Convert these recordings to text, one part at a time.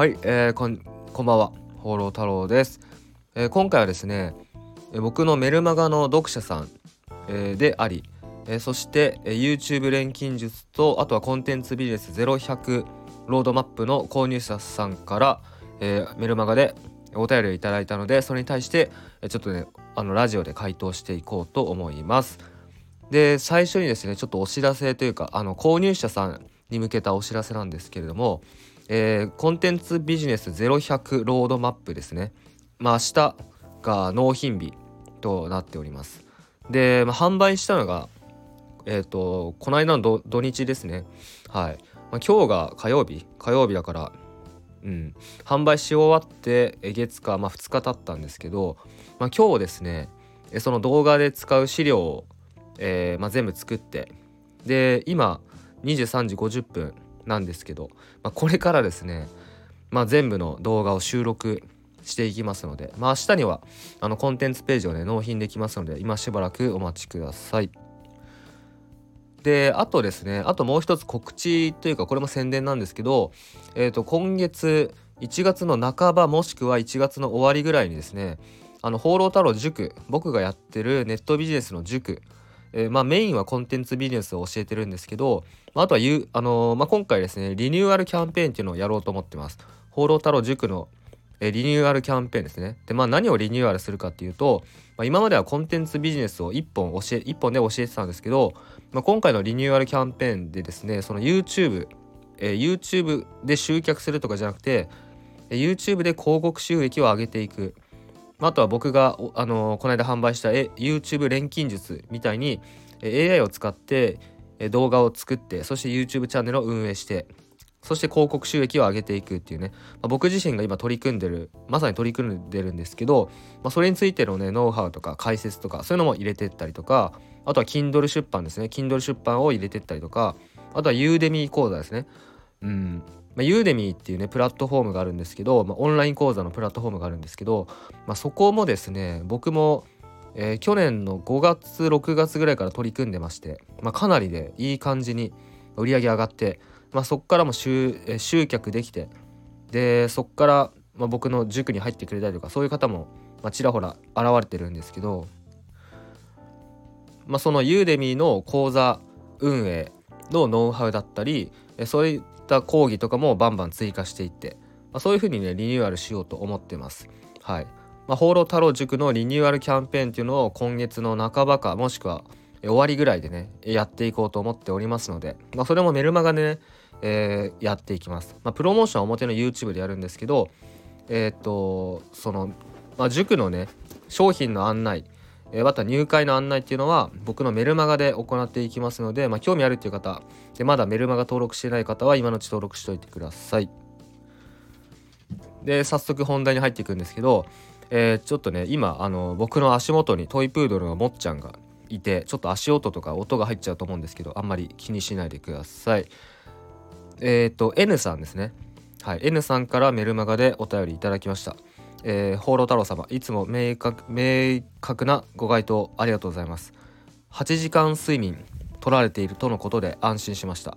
はい、えー、こんこんばんは。放浪太郎です、えー、今回はですね、僕のメルマガの読者さん、えー、であり、えー、そして、えー、YouTube 錬金術とあとはコンテンツビジネス0100ロードマップの購入者さんから、えー、メルマガでお便りをいただいたのでそれに対してちょっとねあのラジオで回答していこうと思います。で最初にですねちょっとお知らせというかあの購入者さんに向けたお知らせなんですけれども、えー、コンテンツビジネス0100ロードマップですね。まあ明日が納品日となっております。で、まあ、販売したのがえっ、ー、とこの間の土日ですね。はい、まあ、今日が火曜日。火曜日だからうん。販売し終わって月か、まあ、2日経ったんですけど、まあ、今日ですねその動画で使う資料を、えーまあ、全部作って。で今23時50分。なんですけど、まあ、これからですね、まあ、全部の動画を収録していきますので、まあ、明日にはあのコンテンツページをね納品できますので今しばらくお待ちください。であとですねあともう一つ告知というかこれも宣伝なんですけど、えー、と今月1月の半ばもしくは1月の終わりぐらいにですねあの放浪太郎塾僕がやってるネットビジネスの塾えー、まあ、メインはコンテンツビジネスを教えてるんですけど、まあ、あとはゆ、あのー、まあ、今回ですねリニューアルキャンペーンっていうのをやろうと思ってます。放浪太郎塾の、えー、リニューアルキャンペーンですね。でまあ何をリニューアルするかっていうと、まあ、今まではコンテンツビジネスを1本教え1本で教えてたんですけど、まあ、今回のリニューアルキャンペーンでですねその YouTube、えー、YouTube で集客するとかじゃなくて YouTube で広告収益を上げていく。あとは僕が、あのー、この間販売した YouTube 錬金術みたいに AI を使って動画を作ってそして YouTube チャンネルを運営してそして広告収益を上げていくっていうね、まあ、僕自身が今取り組んでるまさに取り組んでるんですけど、まあ、それについてのねノウハウとか解説とかそういうのも入れてったりとかあとは Kindle 出版ですね。Kindle 出版を入れてったりとかあとは Udemy 講座ですね。うん。まあ、ユーデミーっていうねプラットフォームがあるんですけど、まあ、オンライン講座のプラットフォームがあるんですけど、まあ、そこもですね僕も、えー、去年の5月6月ぐらいから取り組んでまして、まあ、かなりで、いい感じに売り上げ上がって、まあ、そこからも集,、えー、集客できてでそこから、まあ、僕の塾に入ってくれたりとかそういう方も、まあ、ちらほら現れてるんですけど、まあ、そのユーデミーの講座運営のノウハウだったりそういった講義とかもバンバン追加していって、まあ、そういうふうにねリニューアルしようと思ってます。はい。まあ、放浪太郎塾のリニューアルキャンペーンっていうのを今月の半ばかもしくは終わりぐらいでねやっていこうと思っておりますので、まあ、それもメルマガでね、えー、やっていきます。まあ、プロモーションは表の YouTube でやるんですけどえー、っとその、まあ、塾のね商品の案内えまた入会の案内っていうのは僕のメルマガで行っていきますので、まあ、興味あるっていう方でまだメルマガ登録してない方は今のうち登録しておいてください。で早速本題に入っていくんですけど、えー、ちょっとね今あの僕の足元にトイプードルのもっちゃんがいてちょっと足音とか音が入っちゃうと思うんですけどあんまり気にしないでください。えっ、ー、と N さんですね。はい N さんからメルマガでお便りいただきました。えー、放浪太郎様いつも明確明確なご回答ありがとうございます。8時間睡眠取られているとのことで安心しました、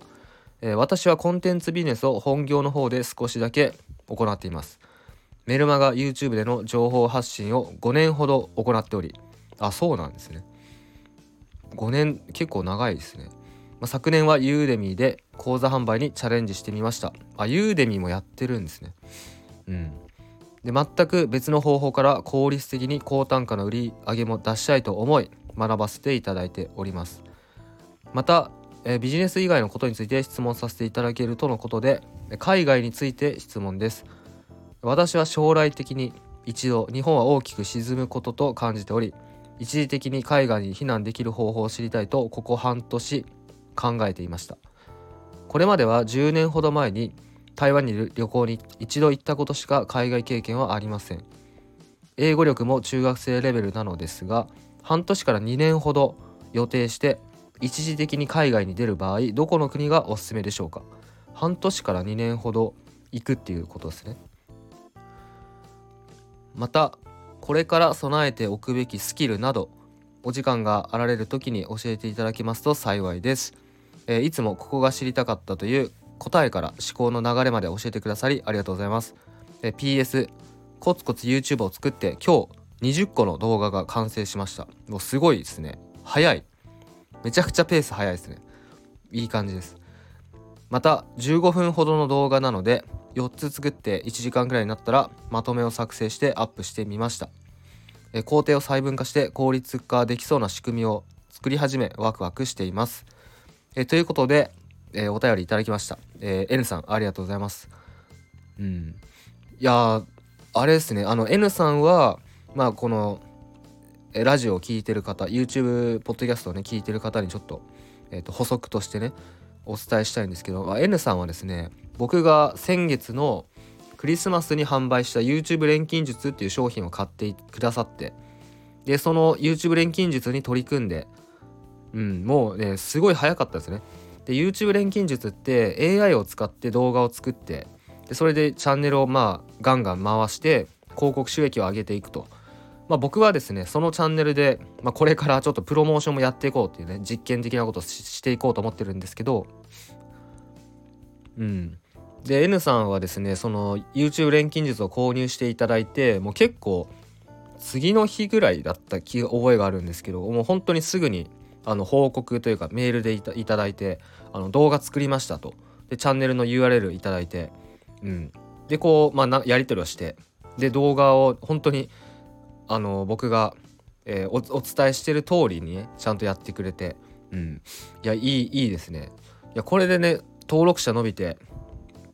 えー、私はコンテンツビジネスを本業の方で少しだけ行っています。メルマガ YouTube での情報発信を5年ほど行っておりあそうなんですね。5年結構長いですね、まあ、昨年はユーデミーで講座販売にチャレンジしてみました。あユーデミーもやってるんですね。うん。で全く別の方法から効率的に高単価の売り上げも出したいと思い学ばせていただいております。また、えビジネス以外のことについて質問させていただけるとのことで海外について質問です。私は将来的に一度日本は大きく沈むことと感じており一時的に海外に避難できる方法を知りたいとここ半年考えていました。これまでは10年ほど前に台湾に旅行に一度行ったことしか海外経験はありません。英語力も中学生レベルなのですが半年から2年ほど予定して一時的に海外に出る場合どこの国がおすすめでしょうか？半年から2年ほど行くっていうことですね。またこれから備えておくべきスキルなどお時間があられる時に教えていただけますと幸いです、えー、いつもここが知りたかったという答えから思考の流れまで教えてくださりありがとうございます。え PS コツコツ YouTube を作って今日20個の動画が完成しました。もうすごいですね。早い。めちゃくちゃペース早いですね。いい感じです。また15分ほどの動画なので4つ作って1時間くらいになったらまとめを作成してアップしてみました。え工程を細分化して効率化できそうな仕組みを作り始めワクワクしています。えということで、えー、お便りいただきました、えー、N さんありがとうございます。うん。いやあれですね。あの N さんはまあこのラジオを聴いてる方 YouTube ポッドキャストをね聞いてる方にちょっと,、えーと、補足としてねお伝えしたいんですけど N さんはですね僕が先月のクリスマスに販売した YouTube 錬金術っていう商品を買ってくださってでその YouTube 錬金術に取り組んでうんもうねすごい早かったですね。で YouTube 錬金術って AI を使って動画を作ってでそれでチャンネルをまあガンガン回して広告収益を上げていくと。まあ、僕はですねそのチャンネルで、まあ、これからちょっとプロモーションもやっていこうっていうね実験的なことをしていこうと思ってるんですけど。うん。で N さんはですねその YouTube 錬金術を購入していただいてもう結構次の日ぐらいだった覚えがあるんですけどもう本当にすぐにあの報告というかメールでいただいてあの動画作りましたと。でチャンネルの URL いただいて。うん。でこう、まあ、やり取りをして。で動画を本当にあの僕が、えー、おお伝えしてる通りにねちゃんとやってくれて。うん。いやいいいいですね。いやこれでね登録者伸びて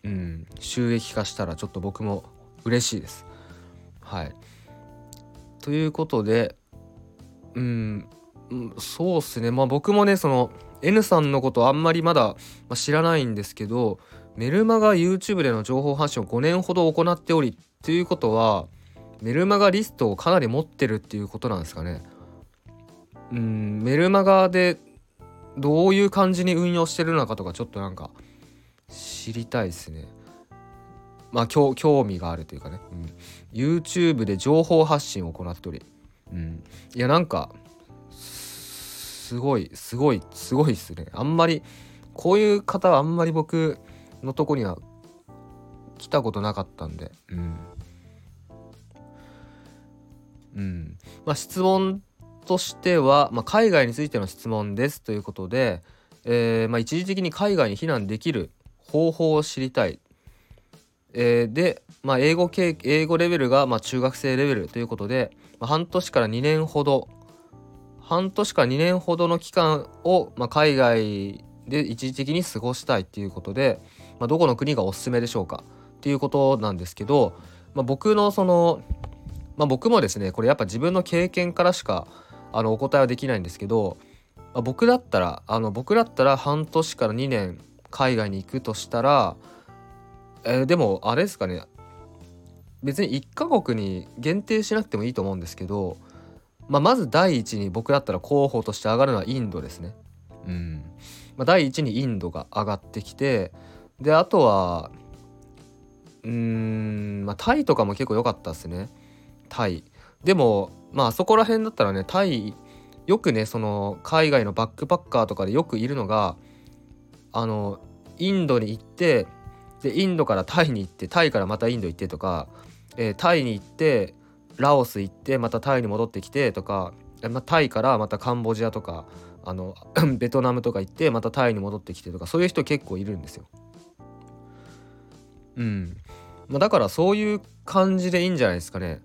うん。収益化したらちょっと僕も嬉しいです。はい。ということでうん。そうっすね。まあ僕もねその N さんのことあんまりまだ知らないんですけどメルマガ YouTube での情報発信を5年ほど行っておりっていうことはメルマガリストをかなり持ってるっていうことなんですかね。うんメルマガでどういう感じに運用してるのかとかちょっとなんか知りたいですね。まあ興味があるというかね、うん、YouTube で情報発信を行っており、うん、いやなんかすごいすごいすごいっすね。あんまりこういう方はあんまり僕のとこには来たことなかったんで、うん、うん。まあ、質問としては、まあ、海外についての質問ですということで、えー、まあ、一時的に海外に避難できる方法を知りたい。えー、で、まあ、英語英語レベルがま中学生レベルということで、ま半年から2年ほど半年か2年ほどの期間を、ま海外で一時的に過ごしたいっていうことで、まどこの国がおすすめでしょうか？っていうことなんですけど、ま僕のそのまあ、僕もですねこれやっぱ自分の経験からしかあのお答えはできないんですけど、まあ、僕だったらあの僕だったら半年から2年海外に行くとしたら、えー、でもあれですかね。別に1カ国に限定しなくてもいいと思うんですけど、まあ、まず第一に僕だったら候補として上がるのはインドですね。うんまあ、第一にインドが上がってきてであとはうーん、まあ、タイとかも結構良かったですね。タイでもまあそこら辺だったらねタイよくねその海外のバックパッカーとかでよくいるのがあのインドに行ってでインドからタイに行ってタイからまたインド行ってとか、えー、タイに行ってラオス行ってまたタイに戻ってきてとか、まタイからまたカンボジアとかあの ベトナムとか行ってまたタイに戻ってきてとかそういう人結構いるんですよ。うん。まあ、だからそういう感じでいいんじゃないですかね。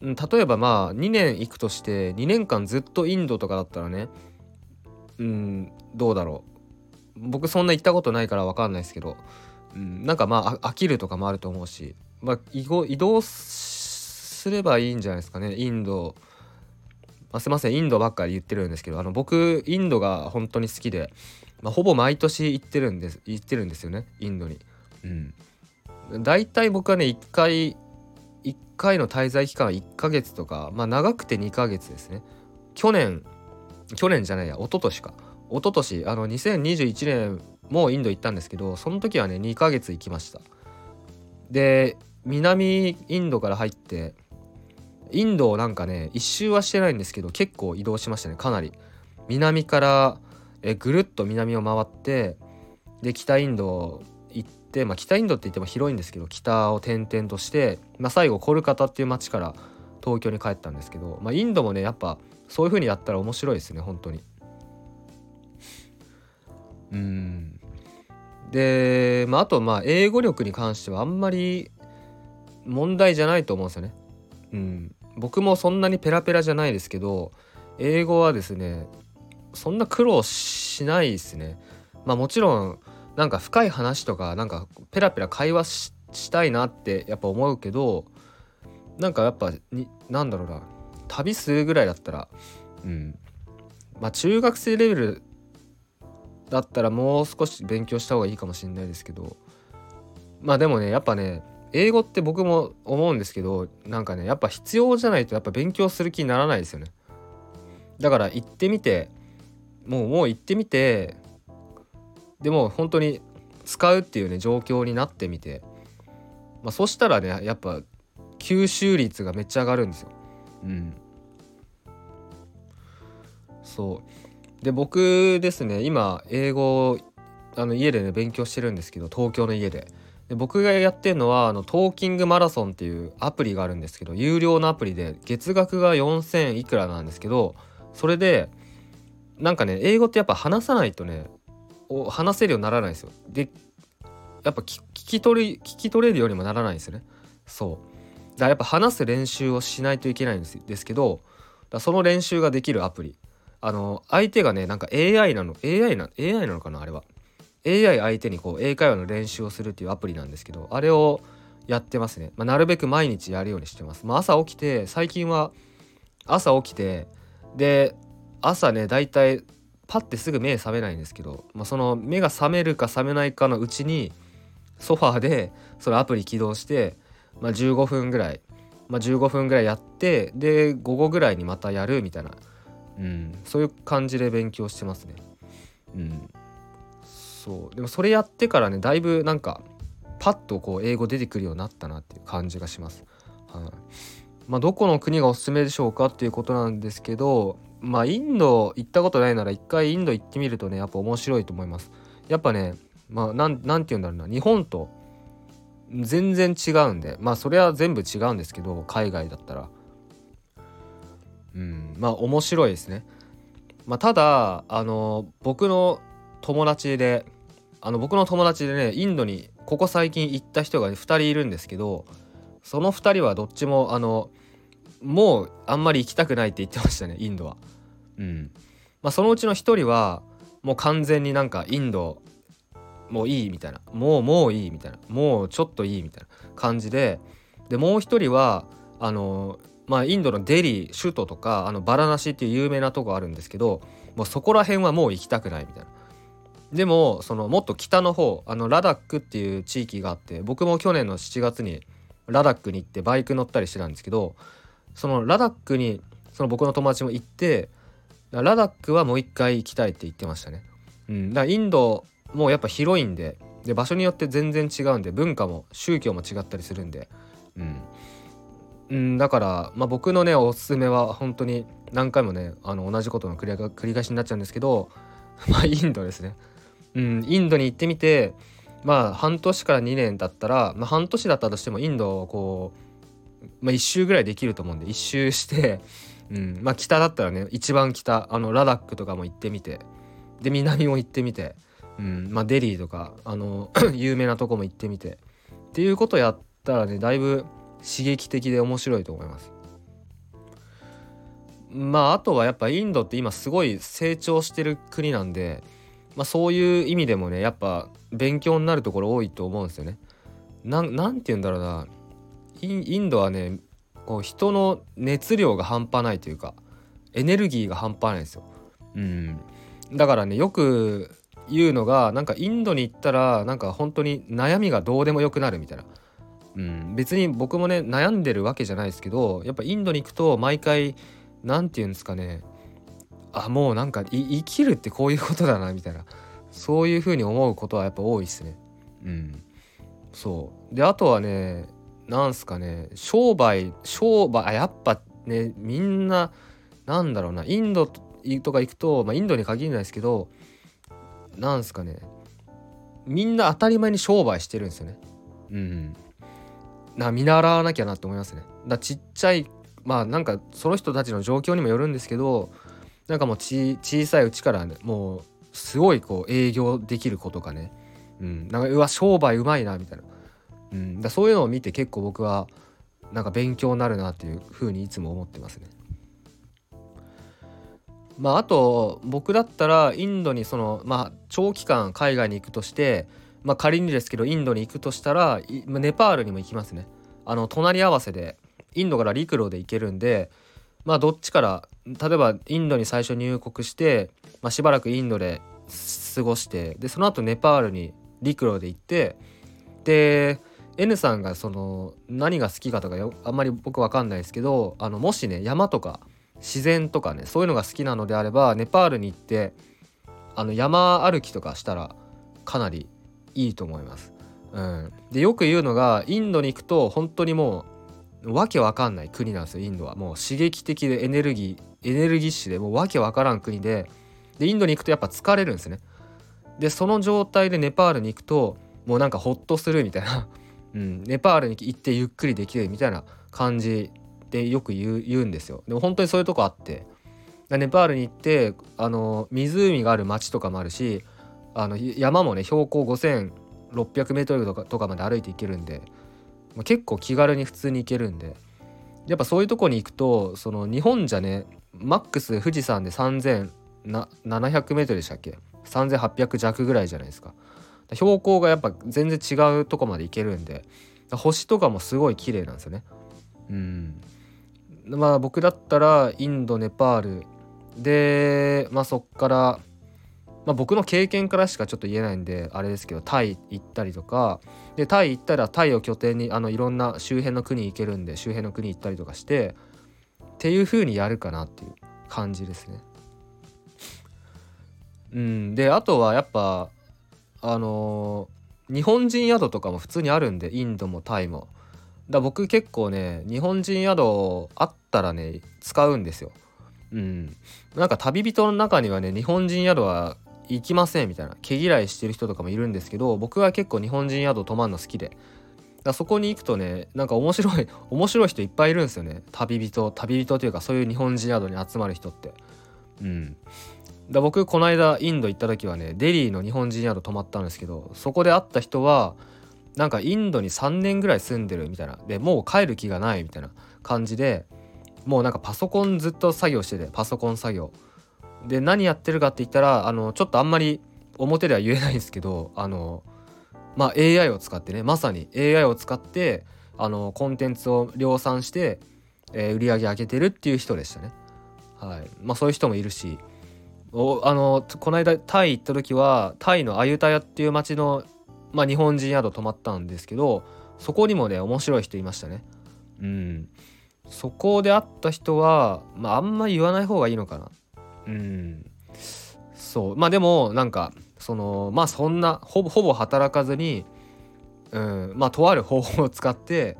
例えばまあ2年行くとして2年間ずっとインドとかだったらねうんどうだろう僕そんな行ったことないから分かんないですけど、うん、なんかまあ飽きるとかもあると思うし、まあ、移動すればいいんじゃないですかね。インド、あ、すいません。インドばっかり言ってるんですけどあの僕インドが本当に好きで、まあ、ほぼ毎年行ってるんです行ってるんですよね。インドに。うん、大体僕はね1回1回の滞在期間は1ヶ月とかまあ長くて2ヶ月ですね。去年去年じゃないや一昨年か。一昨年あの2021年もインド行ったんですけどその時はね2ヶ月行きました。で南インドから入ってインドなんかね一周はしてないんですけど結構移動しましたねかなり南からえぐるっと南を回ってで北インド行って、まあ、北インドって言っても広いんですけど北を転々として、まあ、最後コルカタっていう町から東京に帰ったんですけど、まあ、インドもねやっぱそういう風にやったら面白いですね本当に。うんで、まあ、あとまあ英語力に関してはあんまり問題じゃないと思うんですよね。うん、僕もそんなにペラペラじゃないですけど英語はですねそんな苦労しないですね。まあもちろんなんか深い話とかなんかペラペラ会話したいなってやっぱ思うけどなんかやっぱになんだろうな旅するぐらいだったらうんまあ中学生レベルだったらもう少し勉強した方がいいかもしれないですけどまあでもねやっぱね英語って僕も思うんですけどなんかねやっぱ必要じゃないとやっぱ勉強する気にならないですよねだから行ってみてもうもう行ってみてでも本当に使うっていうね状況になってみて、まあ、そしたらねやっぱ吸収率がめっちゃ上がるんですよ。うん、そうで僕ですね今英語あの家でね勉強してるんですけど東京の家で。で僕がやってるのはあのトーキングマラソンっていうアプリがあるんですけど有料のアプリで月額が4000いくらなんですけどそれでなんかね英語ってやっぱ話さないとね話せるようにならないんですよ。でやっぱ聞き取り聞き取れるようにもならないんですよね。そう。だからやっぱ話す練習をしないといけないんですですけどだその練習ができるアプリ。あの相手がねなんか AI なの。AI な AI なのかなあれは。AI 相手にこう英会話の練習をするっていうアプリなんですけどあれをやってますね、まあ、なるべく毎日やるようにしてます、まあ、朝起きて最近は朝起きてで朝ねだいたいパッてすぐ目覚めないんですけど、まあ、その目が覚めるか覚めないかのうちにソファーでそのアプリ起動して、まあ、15分ぐらい、まあ、15分ぐらいやってで午後ぐらいにまたやるみたいな、うん、そういう感じで勉強してますね。うん、そう。でもそれやってからねだいぶなんかパッとこう英語出てくるようになったなっていう感じがします。はい。まあ、どこの国がおすすめでしょうかっていうことなんですけどまあインド行ったことないなら一回インド行ってみるとねやっぱ面白いと思います。やっぱねまあなんなんて言うんだろうな。日本と全然違うんでまあそれは全部違うんですけど海外だったら。うんまあ面白いですね。まあただあの僕の友達であの僕の友達でねインドにここ最近行った人が、2人いるんですけどその2人はどっちもあのもうあんまり行きたくないって言ってましたねインドは。うんまあ、そのうちの一人はもう完全になんかインドもういいみたいなもうもういいみたいなもうちょっといいみたいな感じででもう一人はあのまあインドのデリー首都とかあのバラナシっていう有名なとこあるんですけどもうそこら辺はもう行きたくないみたいな。でもそのもっと北の方あのラダックっていう地域があって僕も去年の7月にラダックに行ってバイク乗ったりしてたんですけどそのラダックにその僕の友達も行ってラダックはもう一回行きたいって言ってましたね。うん、だからインドもやっぱ広いんでで場所によって全然違うんで文化も宗教も違ったりするんで、うん、うん、だから、まあ、僕のねおすすめは本当に何回もねあの同じことの繰り返しになっちゃうんですけど まあインドですね。うん、インドに行ってみてまあ半年から2年だったら、まあ、半年だったとしてもインドをこうまあ、1周ぐらいできると思うんで1周して、うんまあ、北だったらね一番北あのラダックとかも行ってみてで南も行ってみて、うんまあ、デリーとかあの 有名なとこも行ってみてっていうことやったらねだいぶ刺激的で面白いと思います。まああとはやっぱインドって今すごい成長してる国なんで、まあ、そういう意味でもねやっぱ勉強になるところ多いと思うんですよね。なんて言うんだろうなインドはねこう人の熱量が半端ないというかエネルギーが半端ないですよ。うん、だからねよく言うのがなんかインドに行ったらなんか本当に悩みがどうでもよくなるみたいな。うん、別に僕もね悩んでるわけじゃないですけどやっぱインドに行くと毎回何て言うんですかねあもうなんか生きるってこういうことだなみたいなそういう風に思うことはやっぱ多いっすね。うん、そうであとはねなんすかね商売商売あやっぱねみんななんだろうなインドとか行くと、まあ、インドに限らないですけどなんすかねみんな当たり前に商売してるんですよね。うん。な見習わなきゃなって思いますね。だちっちゃいまあなんかその人たちの状況にもよるんですけどなんかもうち小さいうちから、ね、もうすごいこう営業できる子とかね、うん、なんかうわ商売うまいなみたいな、うん、だそういうのを見て結構僕はなんか勉強になるなっていうふうにいつも思ってますね。まあ、あと僕だったらインドにその、まあ、長期間海外に行くとして、まあ、仮にですけどインドに行くとしたらネパールにも行きますね。あの隣り合わせでインドから陸路で行けるんでまあどっちから例えばインドに最初入国して、まあ、しばらくインドで過ごしてでその後ネパールに陸路で行ってで N さんがその何が好きかとかあんまり僕分かんないですけどあのもしね山とか自然とかねそういうのが好きなのであればネパールに行ってあの山歩きとかしたらかなりいいと思います。うん、でよく言うのがインドに行くと本当にもうわけわかんない国なんですよインドは。もう刺激的でエネルギーエネルギッシュでもうわけわからん国で。でインドに行くとやっぱ疲れるんですね。でその状態でネパールに行くともうなんかホッとするみたいな、うん、ネパールに行ってゆっくりできるみたいな感じでよく言う言うんですよ。でも本当にそういうとこあって。ネパールに行ってあの湖がある町とかもあるしあの山もね標高 5600m とかとかまで歩いて行けるんで。結構気軽に普通に行けるんで。やっぱそういうとこに行くとその日本じゃねマックス富士山で 3700m でしたっけ？3800弱ぐらいじゃないですか。標高がやっぱ全然違うとこまで行けるんで星とかもすごい綺麗なんですよね。うん。まあ僕だったらインドネパールでまあそっから、まあ、僕の経験からしかちょっと言えないんであれですけどタイ行ったりとかでタイ行ったらタイを拠点にあのいろんな周辺の国行けるんで周辺の国行ったりとかしてっていう風にやるかなっていう感じですね。うん、であとはやっぱあのー、日本人宿とかも普通にあるんでインドもタイも。だ僕結構ね日本人宿あったらね使うんですよ。うん、なんか旅人の中にはね日本人宿は行きませんみたいな毛嫌いしてる人とかもいるんですけど僕は結構日本人宿泊まるの好きで。だそこに行くとねなんか面白い面白い人いっぱいいるんですよね。旅人旅人というかそういう日本人宿に集まる人って。うん。だ僕この間インド行った時はねデリーの日本人宿泊まったんですけどそこで会った人はなんかインドに3年ぐらい住んでるみたいな。でもう帰る気がないみたいな感じでもうなんかパソコンずっと作業しててパソコン作業。で何やってるかって言ったらあのちょっとあんまり表では言えないんですけどあのまあ AI を使ってねまさに AI を使ってあのコンテンツを量産して、えー、売り上げ上げてるっていう人でしたね。はいまあ、そういう人もいるしおあのこの間タイ行った時はタイのアユタヤっていう町のまあ、日本人宿泊まったんですけどそこにもね面白い人いましたね。うん、そこで会った人は、まあ、あんま言わない方がいいのかな。うん、そうまあでもなんかそのまあそんなほぼほぼ働かずに、うん、まあとある方法を使って、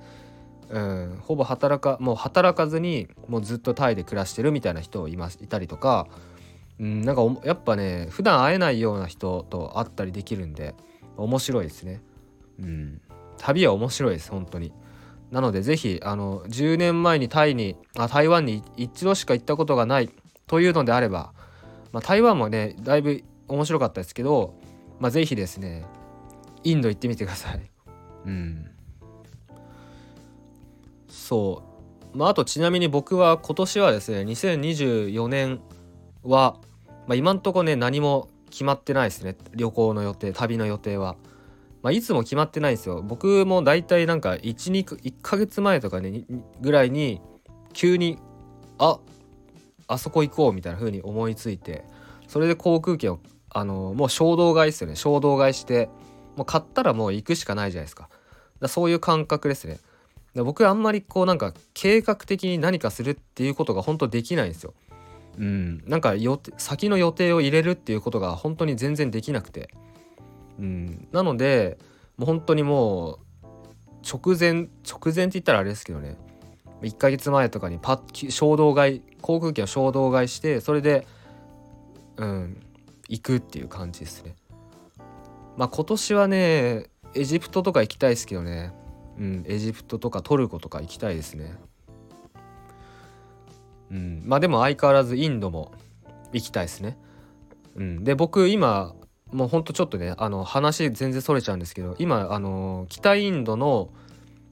うん、ほぼ働かもう働かずにもうずっとタイで暮らしてるみたいな人いますいたりとか、うん、なんかやっぱね普段会えないような人と会ったりできるんで。面白いですね。うん。旅は面白いです、本当に。なのでぜひあの10年前にタイにあ台湾に一度しか行ったことがないというのであれば、まあ、台湾もねだいぶ面白かったですけど、まあ、ぜひですねインド行ってみてください。うん。そう。まあ、あとちなみに僕は今年はですね2024年は、まあ、今んとこね何も決まってないですね旅行の予定旅の予定は。まあ、いつも決まってないんですよ僕も大体なんか12 1ヶ月前とかねぐらいに急にああそこ行こうみたいな風に思いついてそれで航空券をあのもう衝動買いですよね。衝動買いしてもう買ったらもう行くしかないじゃないですか。だそういう感覚ですね。僕あんまりこうなんか計画的に何かするっていうことが本当できないんですよ。うん、なんか予先の予定を入れるっていうことが本当に全然できなくて、うん、なのでもう本当にもう直前直前って言ったらあれですけどね。1ヶ月前とかにパッ衝動買い航空券を衝動買いしてそれでうん行くっていう感じですね。まあ今年はねエジプトとか行きたいですけどね。うんエジプトとかトルコとか行きたいですね。うんまあでも相変わらずインドも行きたいですね。うんで僕今もうほんとちょっとねあの話全然それちゃうんですけど今あの北インドの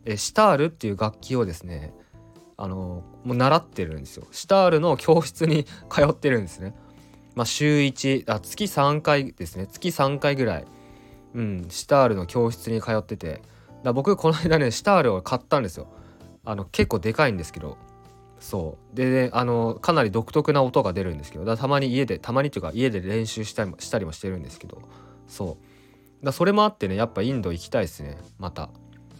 えシタールっていう楽器をですねあのもう習ってるんですよ。シタールの教室に 通ってるんですね。まあ週1あ月3回ですね。月3回ぐらい。うんシュタールの教室に通ってて。だ僕この間ねシュタールを買ったんですよ。あの結構でかいんですけど。そう。で、ね、あのかなり独特な音が出るんですけど。だたまに家でたまにっていうか家で練習したりもしたりもしてるんですけど。そう。だそれもあってねやっぱインド行きたいですね。また。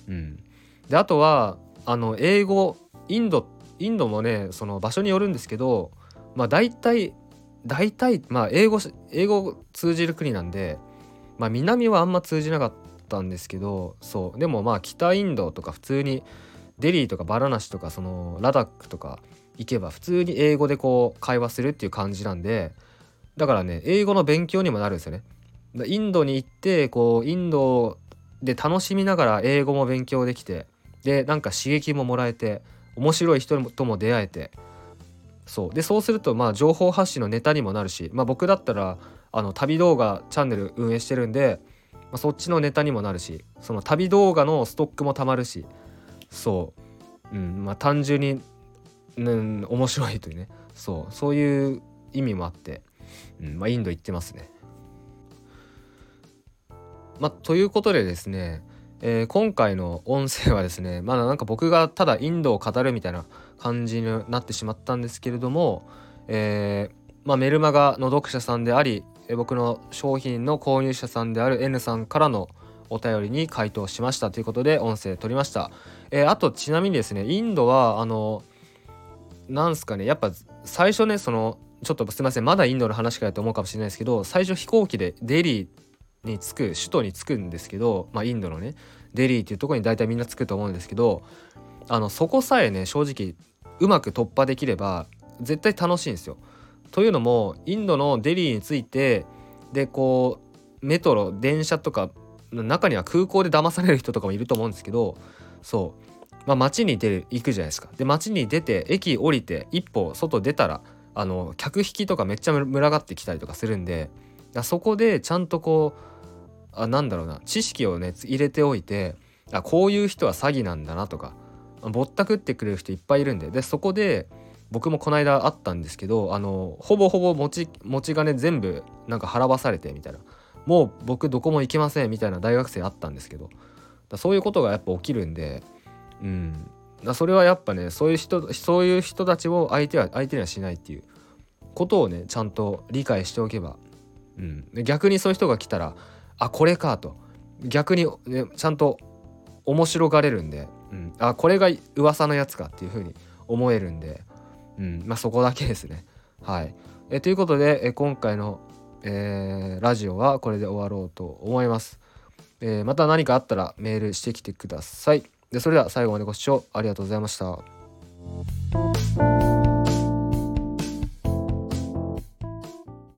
うん。であとはあの英語インドインドもねその場所によるんですけどまあ大体大体まあ英語英語通じる国なんでまあ南はあんま通じなかったんですけどそうでもまあ北インドとか普通にデリーとかバラナシとかそのラダックとか行けば普通に英語でこう会話するっていう感じなんでだからね英語の勉強にもなるんですよね。インドに行ってこうインドで楽しみながら英語も勉強できてでなんか刺激ももらえて面白い人とも出会えてそう。でそうするとまあ情報発信のネタにもなるし、まあ、僕だったらあの旅動画チャンネル運営してるんで、まあ、そっちのネタにもなるしその旅動画のストックもたまるしそう。うんまあ単純に、うん、面白いというね。そう。そういう意味もあって、うんまあ、インド行ってますね。まあ、ということでですね、えー、今回の音声はですね まだなんか僕がただインドを語るみたいな感じになってしまったんですけれども、えー、まあ、メルマガの読者さんであり僕の商品の購入者さんである N さんからのお便りに回答しましたということで音声取りました。え、あとちなみにですねインドはあのなんすかねやっぱ最初ねそのちょっとすいませんまだインドの話かよと思うかもしれないですけど最初飛行機でデリーに着く首都に着くんですけどまあインドのねデリーっていうとこに大体みんな着くと思うんですけどあのそこさえね正直うまく突破できれば絶対楽しいんですよ。というのもインドのデリーについてでこうメトロ電車とか中には空港で騙される人とかもいると思うんですけどそう、まあ、街に出る行くじゃないですか。で街に出て駅降りて一歩外出たらあの客引きとかめっちゃ群がってきたりとかするんでそこでちゃんとこうあなんだろうな。知識をね入れておいてあこういう人は詐欺なんだなとかぼったくってくれる人いっぱいいるんで。でそこで僕もこの間あったんですけどあのほぼほぼ持ち持ち金全部なんか払わされてみたいな。もう僕どこも行けませんみたいな大学生あったんですけど。だそういうことがやっぱ起きるんでうん。だそれはやっぱねそういう人そういう人たちを相手は相手にはしないっていう。ことをねちゃんと理解しておけば、うん、逆にそういう人が来たらあこれかと逆に、ね、ちゃんと面白がれるんで、うん、あこれが噂のやつかっていう風に思えるんで、うんまあ、そこだけですね。はいえということでえ今回の、えー、ラジオはこれで終わろうと思います。えー、また何かあったらメールしてきてください。でそれでは最後までご視聴ありがとうございました。